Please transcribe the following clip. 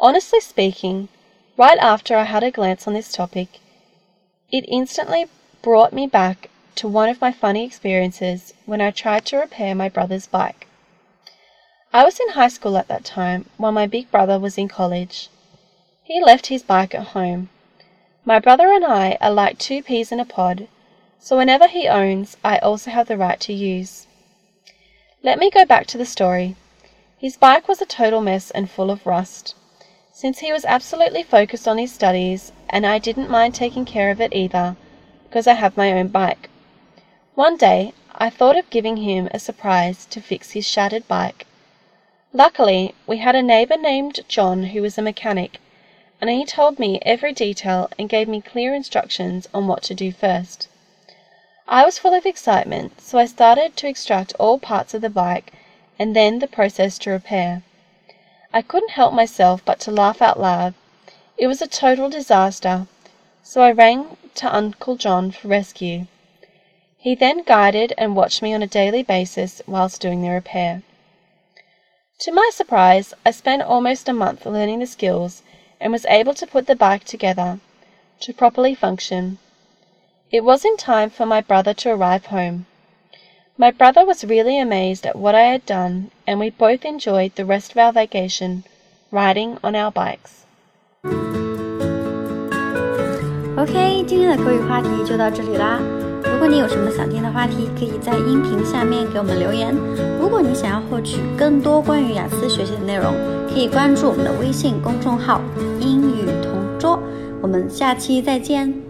Honestly speaking, right after I had a glance on this topic, it instantly brought me back to one of my funny experiences when I tried to repair my brother's bike. I was in high school at that time while my big brother was in college. He left his bike at home. My brother and I are like two peas in a pod, so whenever he owns, I also have the right to use. Let me go back to the story. His bike was a total mess and full of rust. Since he was absolutely focused on his studies, and I didn't mind taking care of it either, because I have my own bike. One day, I thought of giving him a surprise to fix his shattered bike. Luckily, we had a neighbor named John who was a mechanic, and he told me every detail and gave me clear instructions on what to do first. I was full of excitement, so I started to extract all parts of the bike and then the process to repair. I couldn't help myself but to laugh out loud. It was a total disaster, so I rang to Uncle John for rescue. He then guided and watched me on a daily basis whilst doing the repair. To my surprise, I spent almost a month learning the skills and was able to put the bike together to properly function. It was in time for my brother to arrive home. My brother was really amazed at what I had done, and we both enjoyed the rest of our vacation riding on our bikes. OK，今天的口语话题就到这里啦。如果你有什么想听的话题，可以在音频下面给我们留言。如果你想要获取更多关于雅思学习的内容，可以关注我们的微信公众号“英语同桌”。我们下期再见。